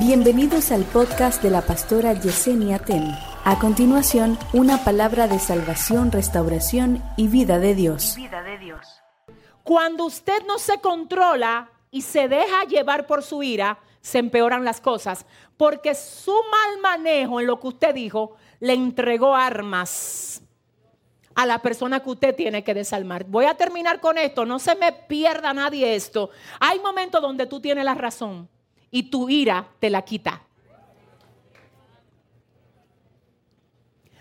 Bienvenidos al podcast de la pastora Yesenia Ten. A continuación, una palabra de salvación, restauración y vida de Dios. vida de Dios. Cuando usted no se controla y se deja llevar por su ira, se empeoran las cosas. Porque su mal manejo en lo que usted dijo le entregó armas a la persona que usted tiene que desalmar. Voy a terminar con esto, no se me pierda nadie esto. Hay momentos donde tú tienes la razón y tu ira te la quita.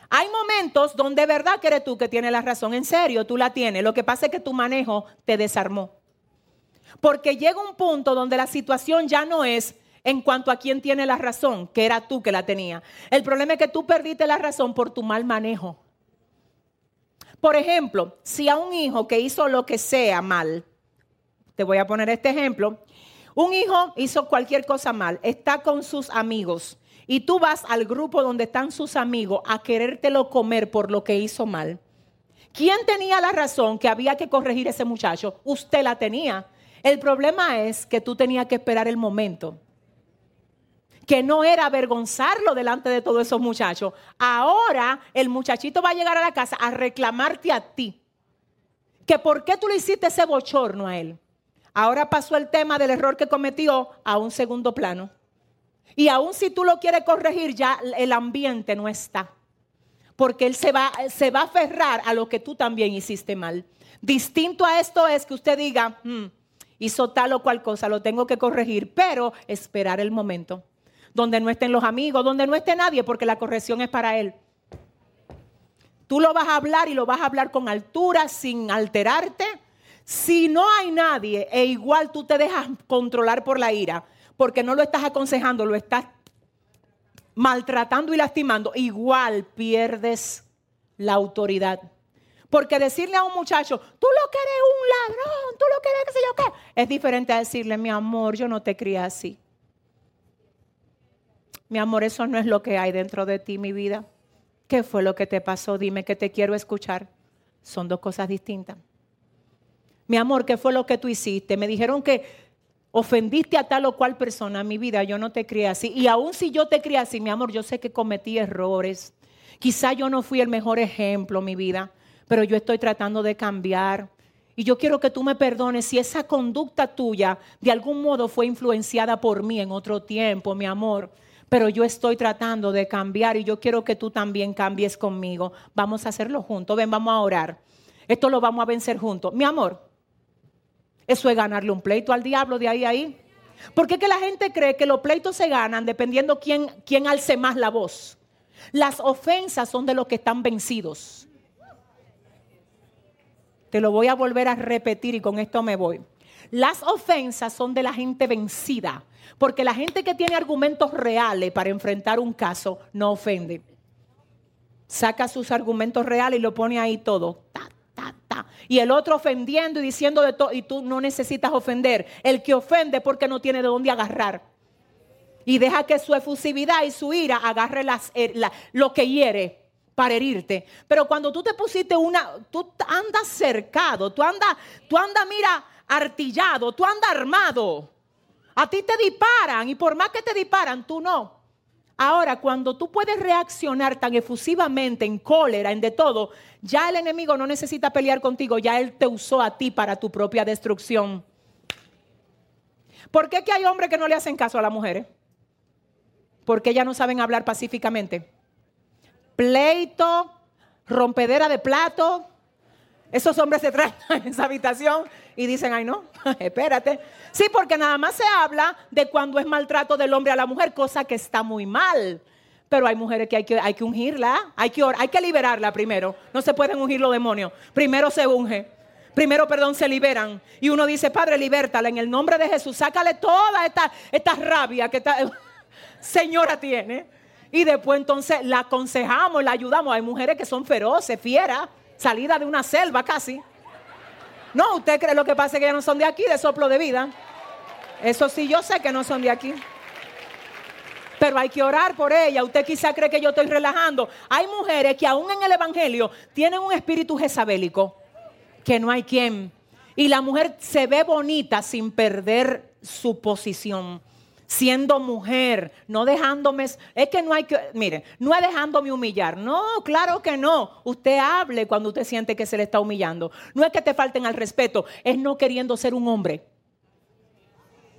Hay momentos donde de verdad que eres tú que tienes la razón, en serio, tú la tienes. Lo que pasa es que tu manejo te desarmó. Porque llega un punto donde la situación ya no es en cuanto a quién tiene la razón, que era tú que la tenía. El problema es que tú perdiste la razón por tu mal manejo. Por ejemplo, si a un hijo que hizo lo que sea mal, te voy a poner este ejemplo, un hijo hizo cualquier cosa mal, está con sus amigos y tú vas al grupo donde están sus amigos a querértelo comer por lo que hizo mal. ¿Quién tenía la razón que había que corregir a ese muchacho? Usted la tenía. El problema es que tú tenías que esperar el momento. Que no era avergonzarlo delante de todos esos muchachos. Ahora el muchachito va a llegar a la casa a reclamarte a ti. Que por qué tú le hiciste ese bochorno a él. Ahora pasó el tema del error que cometió a un segundo plano. Y aún si tú lo quieres corregir, ya el ambiente no está. Porque él se va, se va a aferrar a lo que tú también hiciste mal. Distinto a esto es que usted diga, hmm, hizo tal o cual cosa, lo tengo que corregir, pero esperar el momento. Donde no estén los amigos, donde no esté nadie, porque la corrección es para él. Tú lo vas a hablar y lo vas a hablar con altura, sin alterarte si no hay nadie e igual tú te dejas controlar por la ira, porque no lo estás aconsejando, lo estás maltratando y lastimando, igual pierdes la autoridad. Porque decirle a un muchacho, tú lo que eres un ladrón, tú lo que eres qué sé yo qué, es diferente a decirle, mi amor, yo no te crié así. Mi amor, eso no es lo que hay dentro de ti, mi vida. ¿Qué fue lo que te pasó? Dime que te quiero escuchar. Son dos cosas distintas mi amor, ¿qué fue lo que tú hiciste? Me dijeron que ofendiste a tal o cual persona. Mi vida, yo no te crié así. Y aun si yo te crié así, mi amor, yo sé que cometí errores. Quizá yo no fui el mejor ejemplo, mi vida, pero yo estoy tratando de cambiar. Y yo quiero que tú me perdones si esa conducta tuya de algún modo fue influenciada por mí en otro tiempo, mi amor. Pero yo estoy tratando de cambiar y yo quiero que tú también cambies conmigo. Vamos a hacerlo juntos. Ven, vamos a orar. Esto lo vamos a vencer juntos. Mi amor, eso es ganarle un pleito al diablo de ahí a ahí. Porque es que la gente cree que los pleitos se ganan dependiendo quién, quién alce más la voz. Las ofensas son de los que están vencidos. Te lo voy a volver a repetir y con esto me voy. Las ofensas son de la gente vencida, porque la gente que tiene argumentos reales para enfrentar un caso no ofende. Saca sus argumentos reales y lo pone ahí todo. Y el otro ofendiendo y diciendo de todo. Y tú no necesitas ofender. El que ofende porque no tiene de dónde agarrar. Y deja que su efusividad y su ira agarre las, eh, lo que hiere para herirte. Pero cuando tú te pusiste una, tú andas cercado, tú andas, tú andas, mira, artillado, tú andas armado. A ti te disparan y por más que te disparan, tú no. Ahora, cuando tú puedes reaccionar tan efusivamente, en cólera, en de todo, ya el enemigo no necesita pelear contigo, ya él te usó a ti para tu propia destrucción. ¿Por qué hay hombres que no le hacen caso a las mujeres? Porque ellas no saben hablar pacíficamente. Pleito, rompedera de plato. Esos hombres se traen en esa habitación y dicen, ay no, espérate. Sí, porque nada más se habla de cuando es maltrato del hombre a la mujer, cosa que está muy mal. Pero hay mujeres que hay que, hay que ungirla, hay que, hay que liberarla primero. No se pueden ungir los demonios. Primero se unge. Primero, perdón, se liberan. Y uno dice, Padre, libértala en el nombre de Jesús. Sácale toda esta, esta rabia que esta señora tiene. Y después entonces la aconsejamos, la ayudamos. Hay mujeres que son feroces, fieras, salidas de una selva casi. No, usted cree lo que pasa es que ya no son de aquí, de soplo de vida. Eso sí, yo sé que no son de aquí. Pero hay que orar por ella. Usted quizá cree que yo estoy relajando. Hay mujeres que aún en el Evangelio tienen un espíritu jezabélico, que no hay quien. Y la mujer se ve bonita sin perder su posición, siendo mujer, no dejándome, es que no hay que, mire, no es dejándome humillar, no, claro que no, usted hable cuando usted siente que se le está humillando, no es que te falten al respeto, es no queriendo ser un hombre.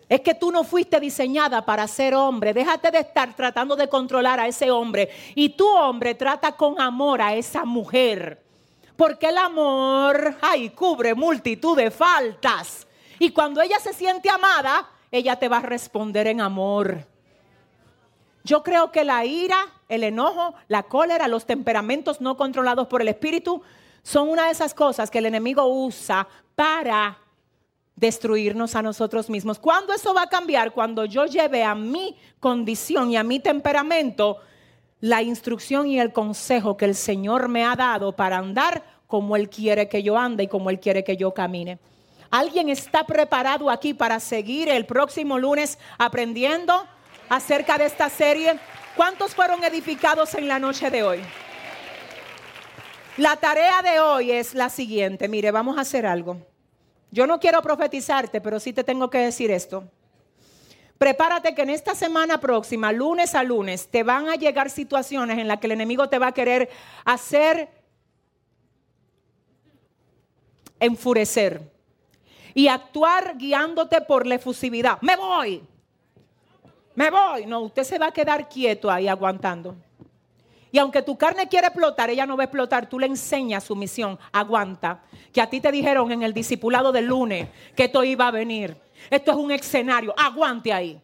Es que tú no fuiste diseñada para ser hombre. Déjate de estar tratando de controlar a ese hombre. Y tu hombre trata con amor a esa mujer. Porque el amor, ay, cubre multitud de faltas. Y cuando ella se siente amada, ella te va a responder en amor. Yo creo que la ira, el enojo, la cólera, los temperamentos no controlados por el espíritu son una de esas cosas que el enemigo usa para destruirnos a nosotros mismos. ¿Cuándo eso va a cambiar? Cuando yo lleve a mi condición y a mi temperamento la instrucción y el consejo que el Señor me ha dado para andar como Él quiere que yo ande y como Él quiere que yo camine. ¿Alguien está preparado aquí para seguir el próximo lunes aprendiendo acerca de esta serie? ¿Cuántos fueron edificados en la noche de hoy? La tarea de hoy es la siguiente. Mire, vamos a hacer algo. Yo no quiero profetizarte, pero sí te tengo que decir esto. Prepárate que en esta semana próxima, lunes a lunes, te van a llegar situaciones en las que el enemigo te va a querer hacer enfurecer y actuar guiándote por la efusividad. Me voy. Me voy. No, usted se va a quedar quieto ahí aguantando. Y aunque tu carne quiere explotar, ella no va a explotar. Tú le enseñas su misión. Aguanta. Que a ti te dijeron en el discipulado del lunes que esto iba a venir. Esto es un escenario. Aguante ahí.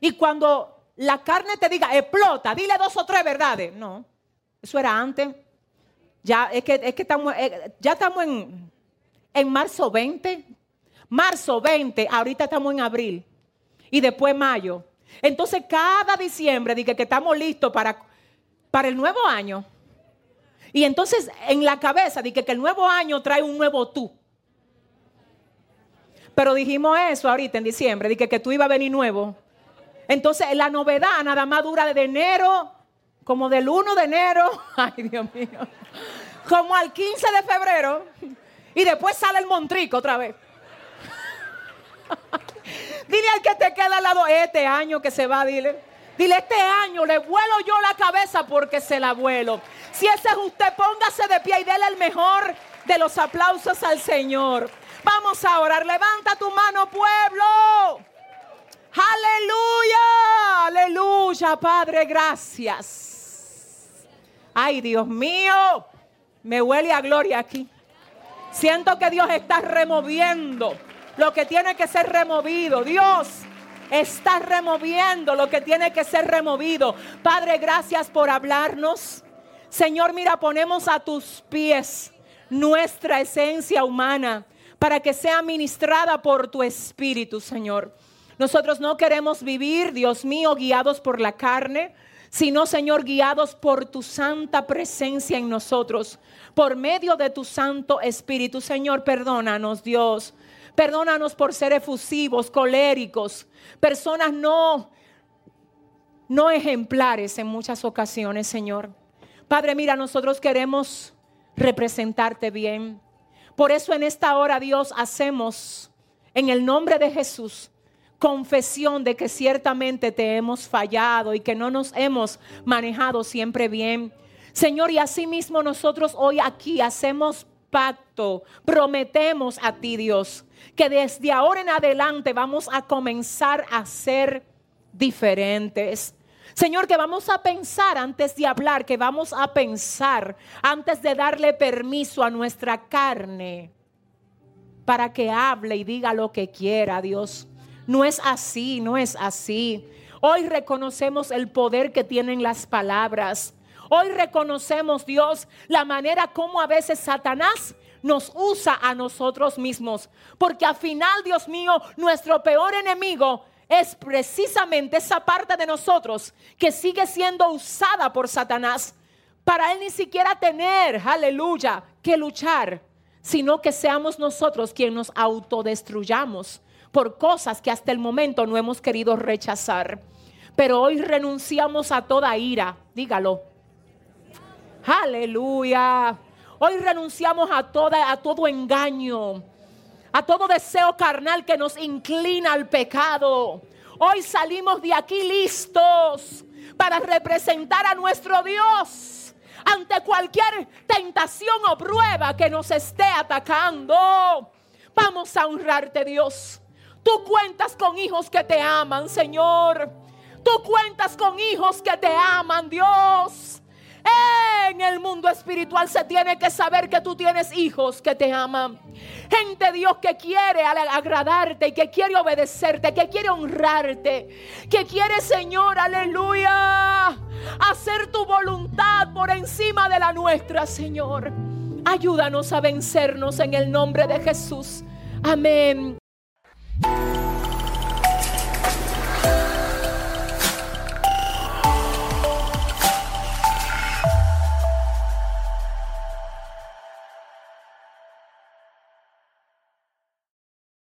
Y cuando la carne te diga explota, dile dos o tres verdades. No, eso era antes. Ya es que, es que estamos, eh, ya estamos en, en marzo 20. Marzo 20, ahorita estamos en abril. Y después mayo. Entonces cada diciembre dije que estamos listos para, para el nuevo año. Y entonces en la cabeza dije que el nuevo año trae un nuevo tú. Pero dijimos eso ahorita en diciembre, dije que tú ibas a venir nuevo. Entonces la novedad nada más dura de enero, como del 1 de enero, ay Dios mío, como al 15 de febrero. Y después sale el montrico otra vez. Dile al que te queda al lado este año que se va, dile. Dile, este año le vuelo yo la cabeza porque se la vuelo. Si ese es usted, póngase de pie y déle el mejor de los aplausos al Señor. Vamos a orar. Levanta tu mano, pueblo. Aleluya, aleluya, Padre, gracias. Ay, Dios mío, me huele a gloria aquí. Siento que Dios está removiendo lo que tiene que ser removido. Dios está removiendo lo que tiene que ser removido. Padre, gracias por hablarnos. Señor, mira, ponemos a tus pies nuestra esencia humana para que sea ministrada por tu Espíritu, Señor. Nosotros no queremos vivir, Dios mío, guiados por la carne, sino, Señor, guiados por tu santa presencia en nosotros, por medio de tu Santo Espíritu. Señor, perdónanos, Dios. Perdónanos por ser efusivos, coléricos, personas no no ejemplares en muchas ocasiones, Señor. Padre, mira, nosotros queremos representarte bien. Por eso en esta hora, Dios, hacemos en el nombre de Jesús confesión de que ciertamente te hemos fallado y que no nos hemos manejado siempre bien. Señor, y asimismo nosotros hoy aquí hacemos pacto, prometemos a ti Dios, que desde ahora en adelante vamos a comenzar a ser diferentes. Señor, que vamos a pensar antes de hablar, que vamos a pensar antes de darle permiso a nuestra carne para que hable y diga lo que quiera, Dios. No es así, no es así. Hoy reconocemos el poder que tienen las palabras. Hoy reconocemos, Dios, la manera como a veces Satanás nos usa a nosotros mismos. Porque al final, Dios mío, nuestro peor enemigo es precisamente esa parte de nosotros que sigue siendo usada por Satanás para él ni siquiera tener, aleluya, que luchar, sino que seamos nosotros quienes nos autodestruyamos por cosas que hasta el momento no hemos querido rechazar. Pero hoy renunciamos a toda ira, dígalo. Aleluya. Hoy renunciamos a toda a todo engaño, a todo deseo carnal que nos inclina al pecado. Hoy salimos de aquí listos para representar a nuestro Dios ante cualquier tentación o prueba que nos esté atacando. Vamos a honrarte, Dios. Tú cuentas con hijos que te aman, Señor. Tú cuentas con hijos que te aman, Dios. En el mundo espiritual se tiene que saber que tú tienes hijos que te aman. Gente Dios que quiere agradarte y que quiere obedecerte, que quiere honrarte, que quiere Señor, aleluya, hacer tu voluntad por encima de la nuestra, Señor. Ayúdanos a vencernos en el nombre de Jesús. Amén.